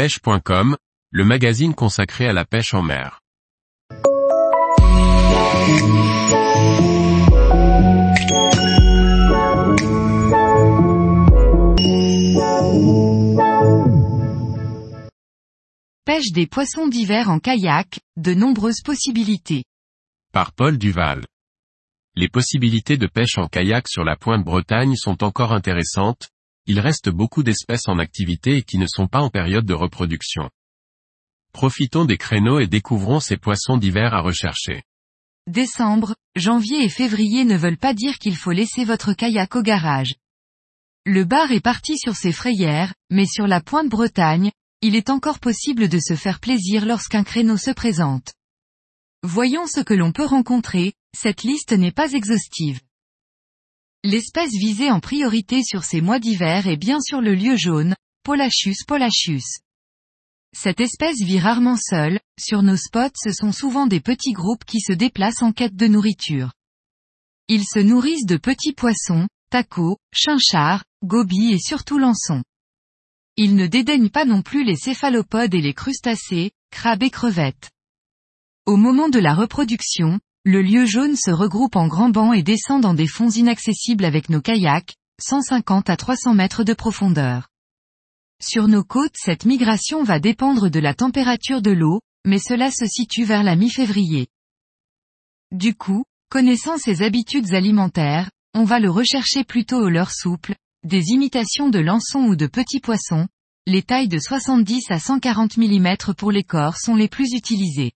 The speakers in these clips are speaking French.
pêche.com, le magazine consacré à la pêche en mer. Pêche des poissons d'hiver en kayak, de nombreuses possibilités. Par Paul Duval. Les possibilités de pêche en kayak sur la pointe Bretagne sont encore intéressantes, il reste beaucoup d'espèces en activité et qui ne sont pas en période de reproduction. Profitons des créneaux et découvrons ces poissons d'hiver à rechercher. Décembre, janvier et février ne veulent pas dire qu'il faut laisser votre kayak au garage. Le bar est parti sur ses frayères, mais sur la pointe Bretagne, il est encore possible de se faire plaisir lorsqu'un créneau se présente. Voyons ce que l'on peut rencontrer, cette liste n'est pas exhaustive. L'espèce visée en priorité sur ces mois d'hiver est bien sûr le lieu jaune, Polachus polachus. Cette espèce vit rarement seule, sur nos spots ce sont souvent des petits groupes qui se déplacent en quête de nourriture. Ils se nourrissent de petits poissons, tacos, chinchards, gobies et surtout lançons. Ils ne dédaignent pas non plus les céphalopodes et les crustacés, crabes et crevettes. Au moment de la reproduction, le lieu jaune se regroupe en grands bancs et descend dans des fonds inaccessibles avec nos kayaks, 150 à 300 mètres de profondeur. Sur nos côtes cette migration va dépendre de la température de l'eau, mais cela se situe vers la mi-février. Du coup, connaissant ses habitudes alimentaires, on va le rechercher plutôt au leurre souple, des imitations de lançons ou de petits poissons, les tailles de 70 à 140 mm pour les corps sont les plus utilisées.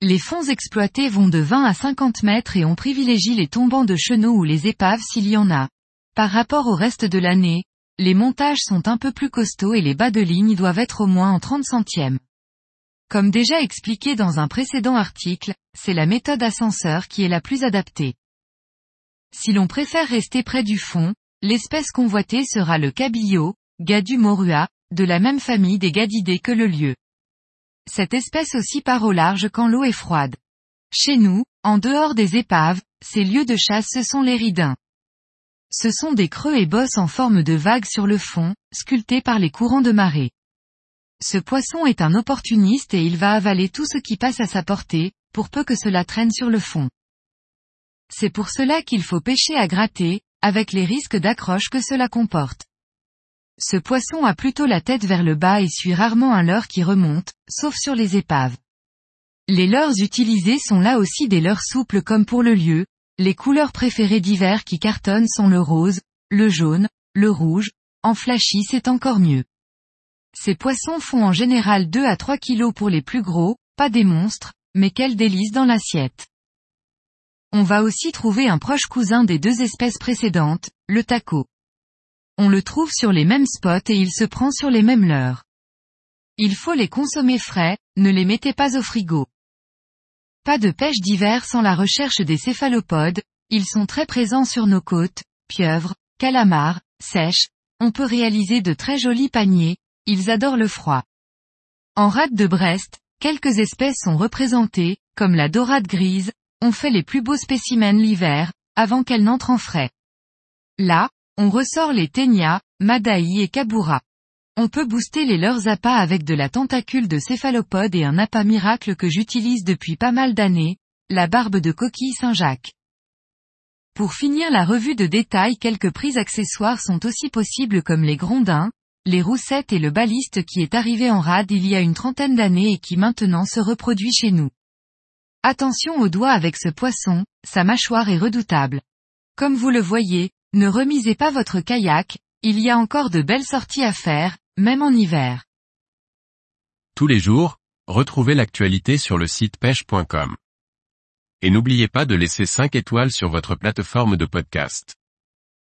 Les fonds exploités vont de 20 à 50 mètres et on privilégie les tombants de chenaux ou les épaves s'il y en a. Par rapport au reste de l'année, les montages sont un peu plus costauds et les bas de ligne doivent être au moins en 30 centièmes. Comme déjà expliqué dans un précédent article, c'est la méthode ascenseur qui est la plus adaptée. Si l'on préfère rester près du fond, L'espèce convoitée sera le cabillaud, Gadu morua, de la même famille des gadidés que le lieu. Cette espèce aussi part au large quand l'eau est froide. Chez nous, en dehors des épaves, ces lieux de chasse ce sont les ridins. Ce sont des creux et bosses en forme de vagues sur le fond, sculptés par les courants de marée. Ce poisson est un opportuniste et il va avaler tout ce qui passe à sa portée, pour peu que cela traîne sur le fond. C'est pour cela qu'il faut pêcher à gratter, avec les risques d'accroche que cela comporte. Ce poisson a plutôt la tête vers le bas et suit rarement un leurre qui remonte, sauf sur les épaves. Les leurres utilisés sont là aussi des leurres souples comme pour le lieu, les couleurs préférées d'hiver qui cartonnent sont le rose, le jaune, le rouge, en flashy c'est encore mieux. Ces poissons font en général 2 à 3 kilos pour les plus gros, pas des monstres, mais quel délice dans l'assiette. On va aussi trouver un proche cousin des deux espèces précédentes, le taco. On le trouve sur les mêmes spots et il se prend sur les mêmes leurres. Il faut les consommer frais, ne les mettez pas au frigo. Pas de pêche d'hiver sans la recherche des céphalopodes, ils sont très présents sur nos côtes, pieuvres, calamars, sèches, on peut réaliser de très jolis paniers, ils adorent le froid. En rade de Brest, quelques espèces sont représentées, comme la dorade grise, on fait les plus beaux spécimens l'hiver, avant qu'elles n'entrent en frais. Là, on ressort les ténias, madaï et kabura. On peut booster les leurs appâts avec de la tentacule de céphalopode et un appât miracle que j'utilise depuis pas mal d'années, la barbe de coquille Saint-Jacques. Pour finir la revue de détail quelques prises accessoires sont aussi possibles comme les grondins, les roussettes et le baliste qui est arrivé en rade il y a une trentaine d'années et qui maintenant se reproduit chez nous. Attention aux doigts avec ce poisson, sa mâchoire est redoutable. Comme vous le voyez, ne remisez pas votre kayak, il y a encore de belles sorties à faire, même en hiver. Tous les jours, retrouvez l'actualité sur le site pêche.com. Et n'oubliez pas de laisser 5 étoiles sur votre plateforme de podcast.